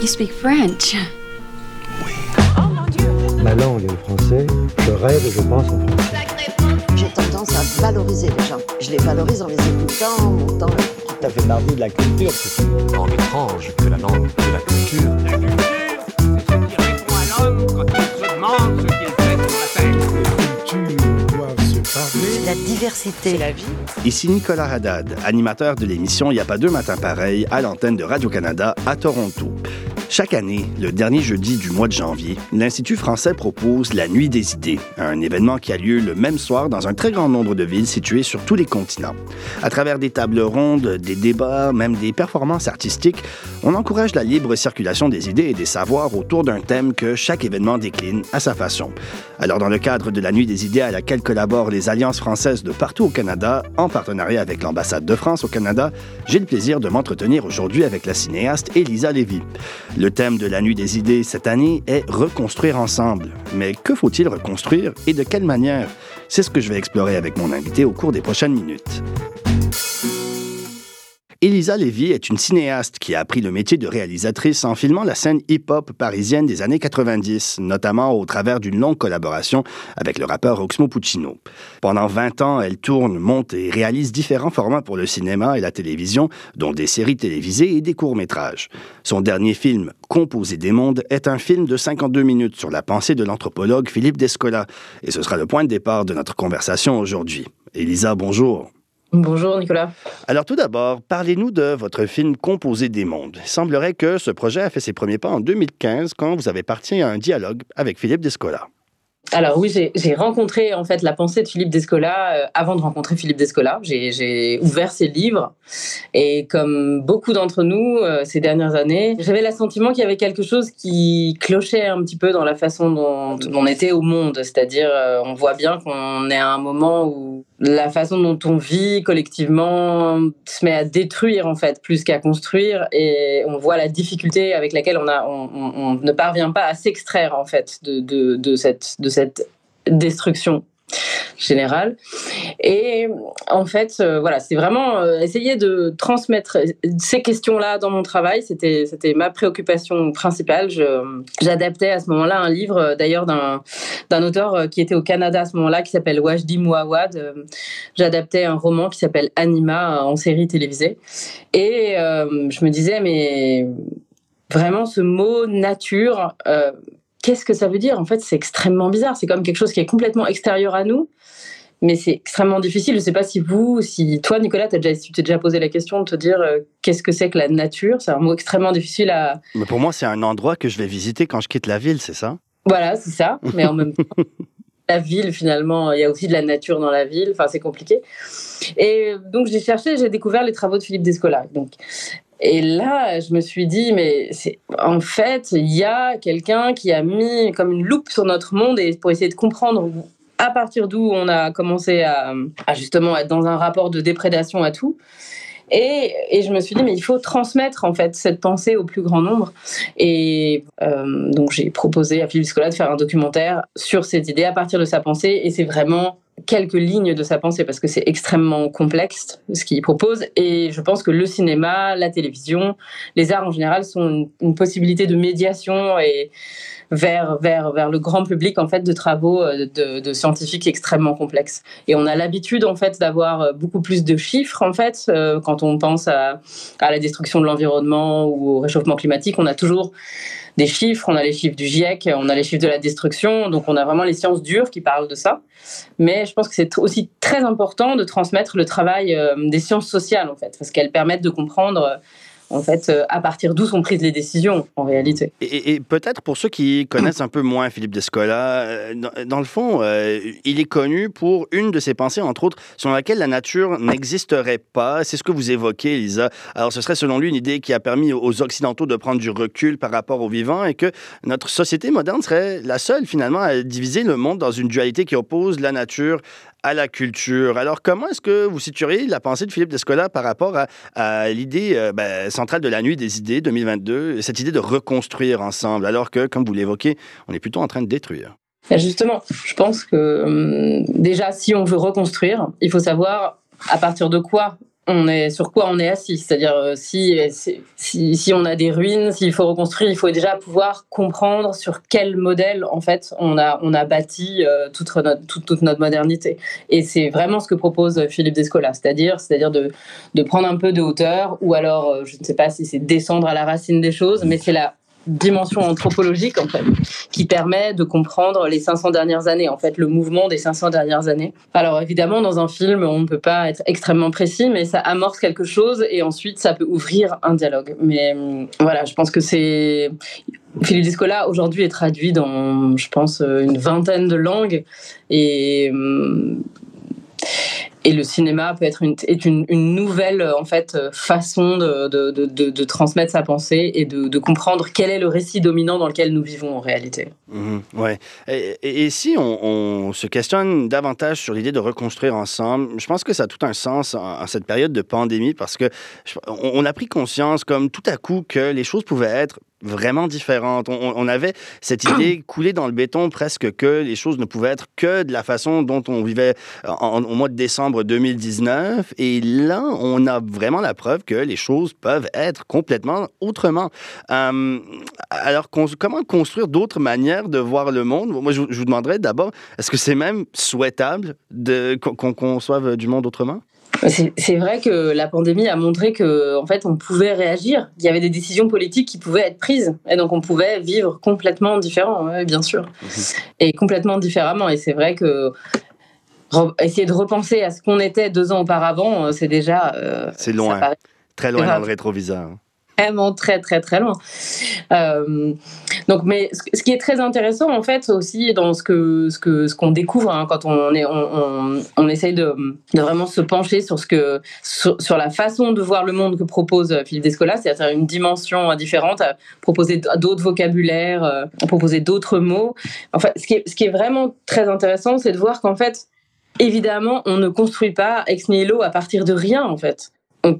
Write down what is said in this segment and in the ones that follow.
You speak French. Ma langue est le français. Je rêve et je pense en français. J'ai tendance à valoriser les gens. Je les valorise en les écoutant, en montant. Tout à fait mardi de la culture, c'est tout. Langue étrange que la langue de la culture. La culture, c'est ce qui répond à l'homme quand il se demande ce qu'il fait sur la terre. cultures doivent se parler. La diversité. la vie. Ici Nicolas Haddad, animateur de l'émission Il n'y a pas deux matins pareils à l'antenne de Radio-Canada à Toronto. Chaque année, le dernier jeudi du mois de janvier, l'Institut français propose la Nuit des idées, un événement qui a lieu le même soir dans un très grand nombre de villes situées sur tous les continents. À travers des tables rondes, des débats, même des performances artistiques, on encourage la libre circulation des idées et des savoirs autour d'un thème que chaque événement décline à sa façon. Alors, dans le cadre de la Nuit des idées à laquelle collaborent les alliances françaises de partout au Canada, en partenariat avec l'ambassade de France au Canada, j'ai le plaisir de m'entretenir aujourd'hui avec la cinéaste Elisa Lévy. Le thème de la Nuit des idées cette année est Reconstruire ensemble. Mais que faut-il reconstruire et de quelle manière? C'est ce que je vais explorer avec mon invité au cours des prochaines minutes. Elisa Lévy est une cinéaste qui a appris le métier de réalisatrice en filmant la scène hip-hop parisienne des années 90, notamment au travers d'une longue collaboration avec le rappeur Oxmo Puccino. Pendant 20 ans, elle tourne, monte et réalise différents formats pour le cinéma et la télévision, dont des séries télévisées et des courts-métrages. Son dernier film, Composer des mondes, est un film de 52 minutes sur la pensée de l'anthropologue Philippe Descola, et ce sera le point de départ de notre conversation aujourd'hui. Elisa, bonjour. Bonjour Nicolas. Alors tout d'abord, parlez-nous de votre film Composer des mondes. Il semblerait que ce projet a fait ses premiers pas en 2015 quand vous avez parti à un dialogue avec Philippe Descola. Alors oui, j'ai rencontré en fait la pensée de Philippe Descola euh, avant de rencontrer Philippe Descola. J'ai ouvert ses livres et comme beaucoup d'entre nous euh, ces dernières années, j'avais l'assentiment qu'il y avait quelque chose qui clochait un petit peu dans la façon dont on était au monde. C'est-à-dire, euh, on voit bien qu'on est à un moment où la façon dont on vit collectivement se met à détruire en fait plus qu'à construire. Et on voit la difficulté avec laquelle on, a, on, ne parvient pas à s'extraire en fait de, de, de cette, de cette destruction générale. Et en fait, euh, voilà, c'est vraiment euh, essayer de transmettre ces questions-là dans mon travail. C'était, ma préoccupation principale. J'adaptais à ce moment-là un livre, euh, d'ailleurs, d'un, auteur qui était au Canada à ce moment-là, qui s'appelle Wajdi Mouawad. J'adaptais un roman qui s'appelle Anima en série télévisée. Et je me disais, mais vraiment, ce mot nature, qu'est-ce que ça veut dire? En fait, c'est extrêmement bizarre. C'est comme quelque chose qui est complètement extérieur à nous. Mais c'est extrêmement difficile. Je ne sais pas si vous, si toi, Nicolas, t'as déjà, tu t'es déjà posé la question de te dire euh, qu'est-ce que c'est que la nature? C'est un mot extrêmement difficile à. Mais pour moi, c'est un endroit que je vais visiter quand je quitte la ville, c'est ça? Voilà, c'est ça. Mais en même temps, la ville, finalement, il y a aussi de la nature dans la ville. Enfin, c'est compliqué. Et donc, j'ai cherché, j'ai découvert les travaux de Philippe Descola. Donc, et là, je me suis dit, mais en fait, il y a quelqu'un qui a mis comme une loupe sur notre monde et pour essayer de comprendre à partir d'où on a commencé à, justement être dans un rapport de déprédation à tout. Et, et je me suis dit, mais il faut transmettre en fait cette pensée au plus grand nombre. Et euh, donc j'ai proposé à Philippe Scola de faire un documentaire sur cette idée à partir de sa pensée. Et c'est vraiment quelques lignes de sa pensée parce que c'est extrêmement complexe ce qu'il propose. Et je pense que le cinéma, la télévision, les arts en général sont une, possibilité de médiation et vers, vers, vers le grand public en fait de travaux euh, de, de scientifiques extrêmement complexes. Et on a l'habitude en fait d'avoir euh, beaucoup plus de chiffres en fait euh, quand on pense à, à la destruction de l'environnement ou au réchauffement climatique. On a toujours des chiffres, on a les chiffres du GIEC, on a les chiffres de la destruction, donc on a vraiment les sciences dures qui parlent de ça. Mais je pense que c'est aussi très important de transmettre le travail euh, des sciences sociales en fait, parce qu'elles permettent de comprendre en fait, euh, à partir d'où sont prises les décisions, en réalité. Et, peut-être pour ceux qui connaissent un peu moins Philippe Descola, euh, dans, le fond, euh, il est connu pour une de ses pensées, entre autres, selon laquelle la nature n'existerait pas. C'est ce que vous évoquez, Elisa. Alors, ce serait selon lui une idée qui a permis aux Occidentaux de prendre du recul par rapport aux vivants et que notre société moderne serait la seule, finalement, à diviser le monde dans une dualité qui oppose la nature à la culture. Alors, comment est-ce que vous situeriez la pensée de Philippe Descola par rapport à, l'idée euh, ben, centrale de la Nuit des idées 2022, cette idée de reconstruire ensemble, alors que, comme vous l'évoquez, on est plutôt en train de détruire? Et Justement, je pense que hum, déjà, si on veut reconstruire, il faut savoir à partir de quoi on est sur quoi on est assis. C'est-à-dire euh, si, si, si on a des ruines, s'il faut reconstruire, il faut déjà pouvoir comprendre sur quel modèle en fait on a, on a bâti euh, toute, notre, toute, notre modernité. Et c'est vraiment ce que propose Philippe Descola, c'est-à-dire c'est-à-dire de, de prendre un peu de hauteur ou alors euh, je ne sais pas si c'est descendre à la racine des choses, mais c'est la dimension anthropologique en fait, qui permet de comprendre les 500 dernières années, en fait, le mouvement des 500 dernières années. Alors évidemment, dans un film, on ne peut pas être extrêmement précis, mais ça amorce quelque chose et ensuite ça peut ouvrir un dialogue. Mais hum, voilà, je pense que c'est Philippe Discola aujourd'hui est traduit dans, je pense, une vingtaine de langues et hum, et le cinéma peut être une, est une, une, nouvelle en fait façon de, de, de, transmettre sa pensée et de, comprendre quel est le récit dominant dans lequel nous vivons en réalité. Mmh, ouais. Et, si on, se questionne davantage sur l'idée de reconstruire ensemble, je pense que ça a tout un sens en, cette période de pandémie parce que on a pris conscience comme tout à coup que les choses pouvaient être vraiment différentes. On, on, avait cette idée coulée dans le béton presque que les choses ne pouvaient être que de la façon dont on vivait en, au mois de décembre 2019. Et là, on a vraiment la preuve que les choses peuvent être complètement autrement. Euh, alors, comment construire d'autres manières de voir le monde? Moi, je, je vous demanderais d'abord, est-ce que c'est même souhaitable qu'on conçoive du monde autrement? C'est vrai que la pandémie a montré que en fait on pouvait réagir. Il y avait des décisions politiques qui pouvaient être prises et donc on pouvait vivre complètement différent, ouais, bien sûr, mmh. et complètement différemment. Et c'est vrai que essayer de repenser à ce qu'on était deux ans auparavant, euh, c'est déjà euh, c'est loin, très loin dans le rétroviseur vraiment très très très loin. Euh, donc, mais ce, qui est très intéressant en fait aussi dans ce que ce que ce qu'on découvre hein, quand on est on, on, essaye de, de, vraiment se pencher sur ce que sur, la façon de voir le monde que propose Philippe Descola, c'est-à-dire une dimension différente, à proposer d'autres vocabulaires, euh, proposer d'autres mots. Enfin, ce qui est ce qui est vraiment très intéressant, c'est de voir qu'en fait évidemment on ne construit pas ex nihilo à partir de rien en fait. On,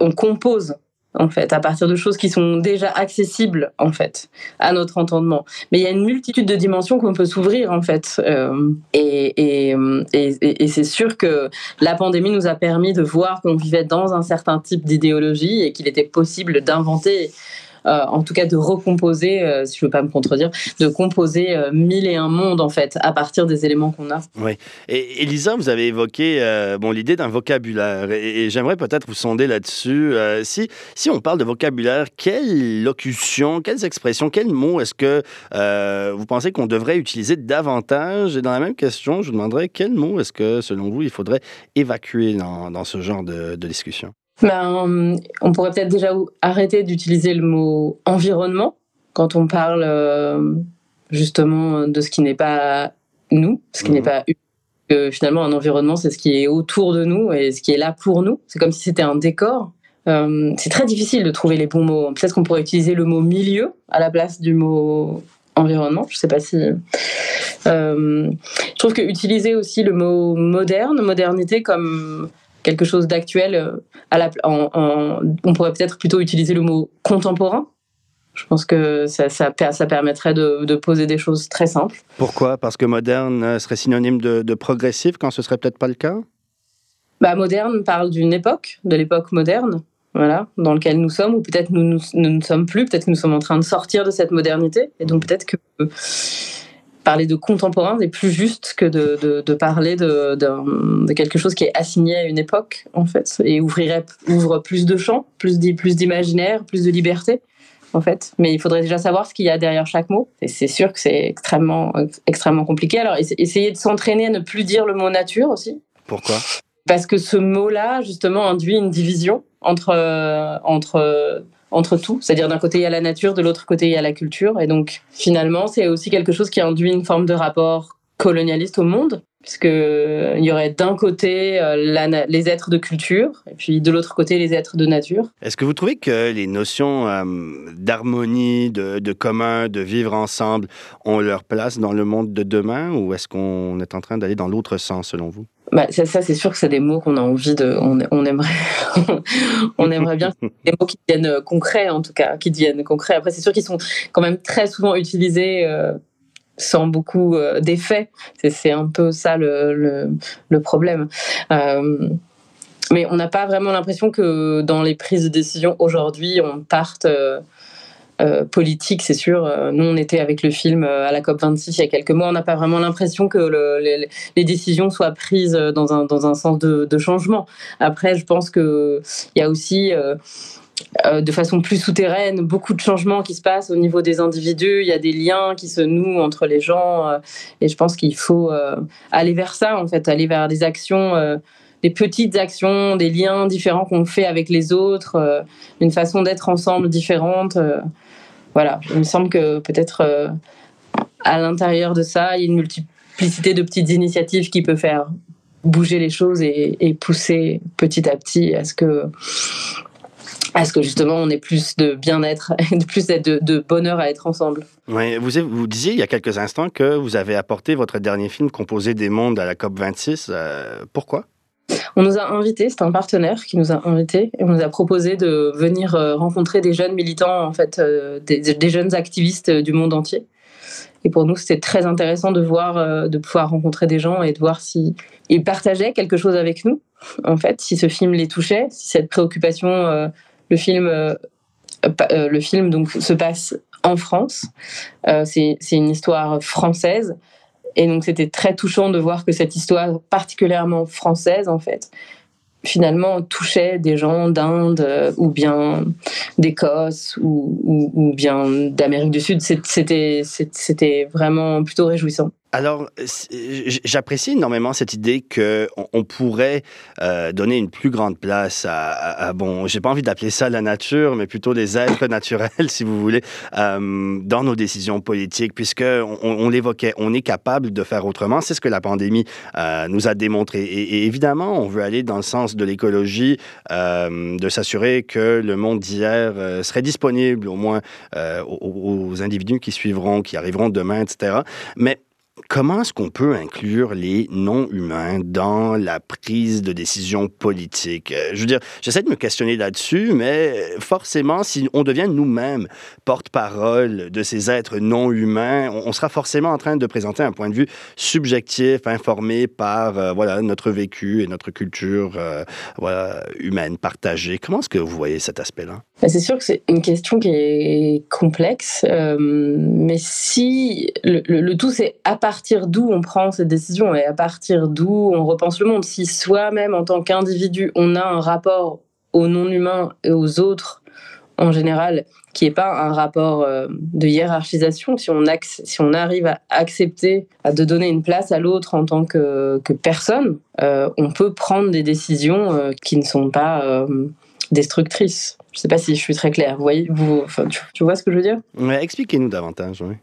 on compose en fait, à partir de choses qui sont déjà accessibles, en fait, à notre entendement. Mais il y a une multitude de dimensions qu'on peut s'ouvrir, en fait. Euh, et, c'est sûr que la pandémie nous a permis de voir qu'on vivait dans un certain type d'idéologie et qu'il était possible d'inventer en tout cas de recomposer, euh, si je veux pas me contredire, de composer euh, mille et un mondes en fait à partir des éléments qu'on a. Oui. Et Elisa, vous avez évoqué bon l'idée d'un vocabulaire et, j'aimerais peut-être vous sonder là-dessus. si si on parle de vocabulaire, quelle locution, quelles expressions, quels mots est-ce que vous pensez qu'on devrait utiliser davantage? Et dans la même question, je vous demanderais quels mots est-ce que selon vous il faudrait évacuer dans, dans ce genre de discussion? Ben, on pourrait peut-être déjà arrêter d'utiliser le mot environnement quand on parle euh, justement de ce qui n'est pas nous, ce qui mmh. n'est pas que finalement un environnement c'est ce qui est autour de nous et ce qui est là pour nous. C'est comme si c'était un décor. Euh, c'est très difficile de trouver les bons mots. Peut-être qu'on pourrait utiliser le mot milieu à la place du mot environnement. Je sais pas si. Euh, je trouve que utiliser aussi le mot moderne, modernité comme quelque chose d'actuel, euh, on pourrait peut-être plutôt utiliser le mot contemporain. Je pense que ça, ça, ça permettrait de, de, poser des choses très simples. Pourquoi? Parce que moderne euh, serait synonyme de, de progressif quand ce serait peut-être pas le cas? Bah, Moderne parle d'une époque, de l'époque moderne, voilà, dans laquelle nous sommes, ou peut-être nous, nous, nous ne sommes plus, peut-être que nous sommes en train de sortir de cette modernité, et donc peut-être que parler de contemporain est plus juste que de, de, de parler de, de, de, quelque chose qui est assigné à une époque, en fait, et ouvrirait, ouvre plus de champs, plus d'imaginaire, plus de liberté, en fait. Mais il faudrait déjà savoir ce qu'il y a derrière chaque mot. Et c'est sûr que c'est extrêmement, extrêmement compliqué. Alors, essayer de s'entraîner à ne plus dire le mot nature aussi. Pourquoi? Parce que ce mot-là, justement, induit une division entre, entre entre tout. C'est-à-dire d'un côté il y a la nature, de l'autre côté il y a la culture. Et donc finalement c'est aussi quelque chose qui induit une forme de rapport colonialiste au monde, puisque euh, y aurait d'un côté euh, les êtres de culture et puis de l'autre côté les êtres de nature. Est-ce que vous trouvez que les notions euh, d'harmonie, de, commun, de vivre ensemble ont leur place dans le monde de demain ou est-ce qu'on est en train d'aller dans l'autre sens selon vous? Bah, ça, ça c'est sûr que c'est des mots qu'on a envie de. On, on aimerait, on aimerait bien des mots qui deviennent concrets, en tout cas, qui deviennent concrets. Après, c'est sûr qu'ils sont quand même très souvent utilisés euh, sans beaucoup euh, d'effet. C'est un peu ça le, le, le problème. Euh, mais on n'a pas vraiment l'impression que dans les prises de décision aujourd'hui, on parte euh, euh, politique, c'est sûr. Euh, nous, on était avec le film à la COP26 il y a quelques mois. On n'a pas vraiment l'impression que le, les, décisions soient prises dans un, dans un sens de, changement. Après, je pense qu'il y a aussi de façon plus souterraine, beaucoup de changements qui se passent au niveau des individus. Il y a des liens qui se nouent entre les gens. et je pense qu'il faut aller vers ça, en fait, aller vers des actions des petites actions, des liens différents qu'on fait avec les autres, euh, une façon d'être ensemble différente. Euh, voilà, il me semble que peut-être euh, à l'intérieur de ça, il y a une multiplicité de petites initiatives qui peut faire bouger les choses et, pousser petit à petit à ce que à ce que justement on ait plus de bien-être, plus de, de, bonheur à être ensemble. Oui, vous, vous disiez il y a quelques instants que vous avez apporté votre dernier film Composé des mondes à la COP 26. pourquoi? On nous a invités, c'est un partenaire qui nous a invités, et on nous a proposé de venir euh, rencontrer des jeunes militants, en fait, euh, des, jeunes activistes du monde entier. Et pour nous, c'était très intéressant de voir, euh, de pouvoir rencontrer des gens et de voir si ils partageaient quelque chose avec nous. En fait, si ce film les touchait, si cette préoccupation, le film, le film donc se passe en France. c'est une histoire française et donc c'était très touchant de voir que cette histoire particulièrement française, en fait, finalement touchait des gens d'Inde euh, ou bien d'Écosse ou, ou, ou, bien d'Amérique du Sud. C'était vraiment plutôt réjouissant. Alors, j'apprécie énormément cette idée qu'on on pourrait euh, donner une plus grande place à, à, à bon, j'ai pas envie d'appeler ça la nature, mais plutôt les êtres naturels, si vous voulez, euh, dans nos décisions politiques, puisque on, l'évoquait, on est capable de faire autrement. C'est ce que la pandémie euh, nous a démontré. Et, évidemment, on veut aller dans le sens de l'écologie, de s'assurer que le monde d'hier serait disponible au moins aux, aux individus qui suivront, qui arriveront demain, etc. Mais Comment est-ce qu'on peut inclure les non-humains dans la prise de décision politique? Euh, je veux dire, j'essaie de me questionner là-dessus, mais forcément, si on devient nous-mêmes porte-parole de ces êtres non-humains, on sera forcément en train de présenter un point de vue subjectif, informé par euh, voilà, notre vécu et notre culture euh, humaine partagée. Comment est-ce que vous voyez cet aspect-là? Ben, c'est sûr que c'est une question qui est complexe, mais si le tout c'est à partir d'où on prend cette décision et à partir d'où on repense le monde. Si soi-même en tant qu'individu on a un rapport aux non-humains et aux autres en général qui n'est pas un rapport euh, de hiérarchisation, si on, si on arrive à accepter de donner une place à l'autre en tant que, personne, euh, on peut prendre des décisions euh, qui ne sont pas destructrices. Je ne sais pas si je suis très claire. Vous voyez, vous, enfin, tu, tu, vois ce que je veux dire? Ouais, Expliquez-nous davantage. Oui.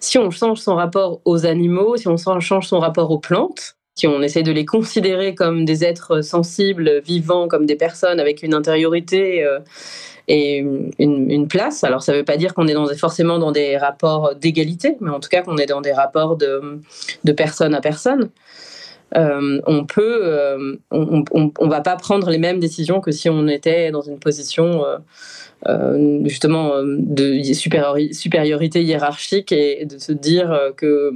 Si on change son rapport aux animaux, si on change son rapport aux plantes, si on essaie de les considérer comme des êtres sensibles, vivants, comme des personnes avec une intériorité euh, et une, une, place, alors ça ne veut pas dire qu'on est dans, forcément dans des rapports d'égalité, mais en tout cas qu'on est dans des rapports de, de personne à personne. Euh, on peut, euh, on, va pas prendre les mêmes décisions que si on était dans une position euh justement de supériorité hiérarchique et de se dire que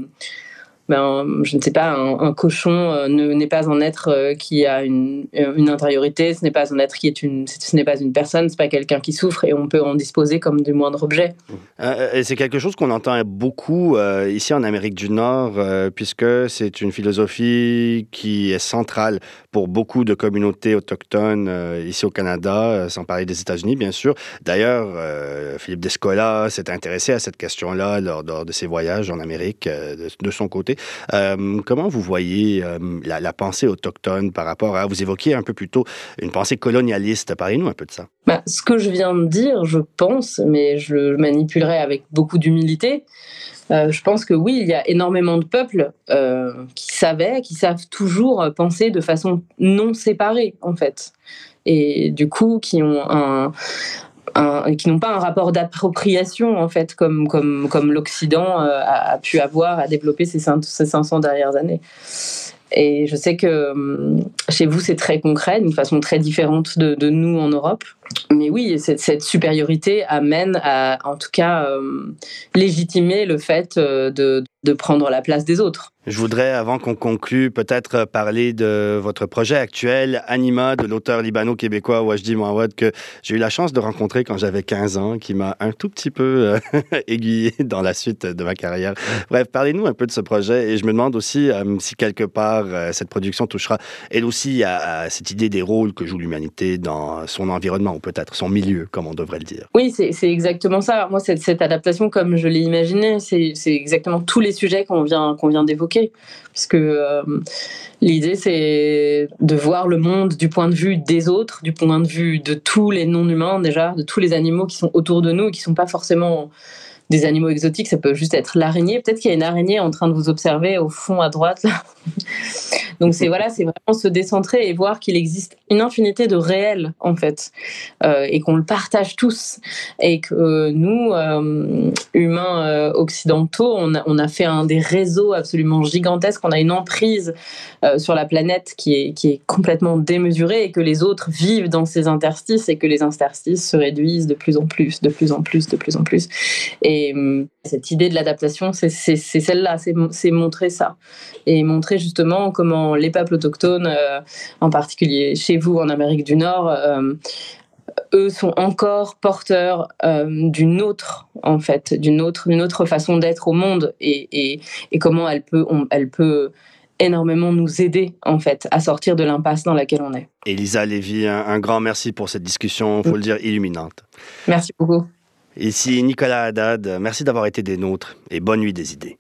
ben, je ne sais pas, un, cochon euh, n'est pas un être euh, qui a une, une intériorité, ce n'est pas un être qui est une, ce n'est pas une personne, c'est pas quelqu'un qui souffre et on peut en disposer comme du moindre objet. Euh, c'est quelque chose qu'on entend beaucoup euh, ici en Amérique du Nord, euh, puisque c'est une philosophie qui est centrale pour beaucoup de communautés autochtones euh, ici au Canada, sans parler des États-Unis, bien sûr. D'ailleurs, Philippe Descola s'est intéressé à cette question-là lors, de ses voyages en Amérique de son côté. Euh, comment vous voyez euh, la, pensée autochtone par rapport à, vous évoquiez un peu plus tôt, une pensée colonialiste. Parlez-nous un peu de ça. Bah, ce que je viens de dire, je pense, mais je le manipulerai avec beaucoup d'humilité. Euh, je pense que oui, il y a énormément de peuples qui savaient, qui savent toujours penser de façon non séparée, en fait. Et du coup, qui ont un, qui n'ont pas un rapport d'appropriation en fait comme comme comme l'Occident euh, a, pu avoir à développer ces, ces 500 dernières années. Et je sais que hum, chez vous c'est très concret, d'une façon très différente de, de nous en Europe. Mais oui, cette, supériorité amène à, en tout cas, euh, légitimer le fait euh, de, prendre la place des autres. Je voudrais, avant qu'on conclue, peut-être parler de votre projet actuel, Anima, de l'auteur libano-québécois Wajdi Mouawad, que j'ai eu la chance de rencontrer quand j'avais 15 ans, qui m'a un tout petit peu euh, aiguillé dans la suite de ma carrière. Bref, parlez-nous un peu de ce projet et je me demande aussi si quelque part cette production touchera elle aussi à, cette idée des rôles que joue l'humanité dans son environnement peut-être son milieu, comme on devrait le dire. Oui, c'est exactement ça. Moi, cette, adaptation, comme je l'ai imaginé, c'est exactement tous les sujets qu'on vient, d'évoquer puisque euh, l'idée c'est de voir le monde du point de vue des autres, du point de vue de tous les non-humains déjà, de tous les animaux qui sont autour de nous, qui sont pas forcément des animaux exotiques, ça peut juste être l'araignée. Peut-être qu'il y a une araignée en train de vous observer au fond à droite. Donc c'est voilà, c'est vraiment se décentrer et voir qu'il existe une infinité de réels en fait, euh, et qu'on le partage tous, et que nous euh, humains euh, occidentaux, on a, fait un des réseaux absolument gigantesques. On a une emprise euh, sur la planète qui est qui est complètement démesurée et que les autres vivent dans ces interstices et que les interstices se réduisent de plus en plus, de plus en plus, de plus en plus. Et cette idée de l'adaptation, c'est celle-là, c'est montrer ça et montrer justement comment les peuples autochtones, euh, en particulier chez vous en Amérique du Nord, euh, eux sont encore porteurs euh, d'une autre, en fait, d'une autre, autre façon d'être au monde et, et, et, comment elle peut, on, elle peut énormément nous aider en fait à sortir de l'impasse dans laquelle on est. Elisa Lévy, un, un grand merci pour cette discussion, il faut le dire, illuminante. Merci beaucoup. Ici Nicolas Haddad, merci d'avoir été des nôtres et bonne nuit des idées.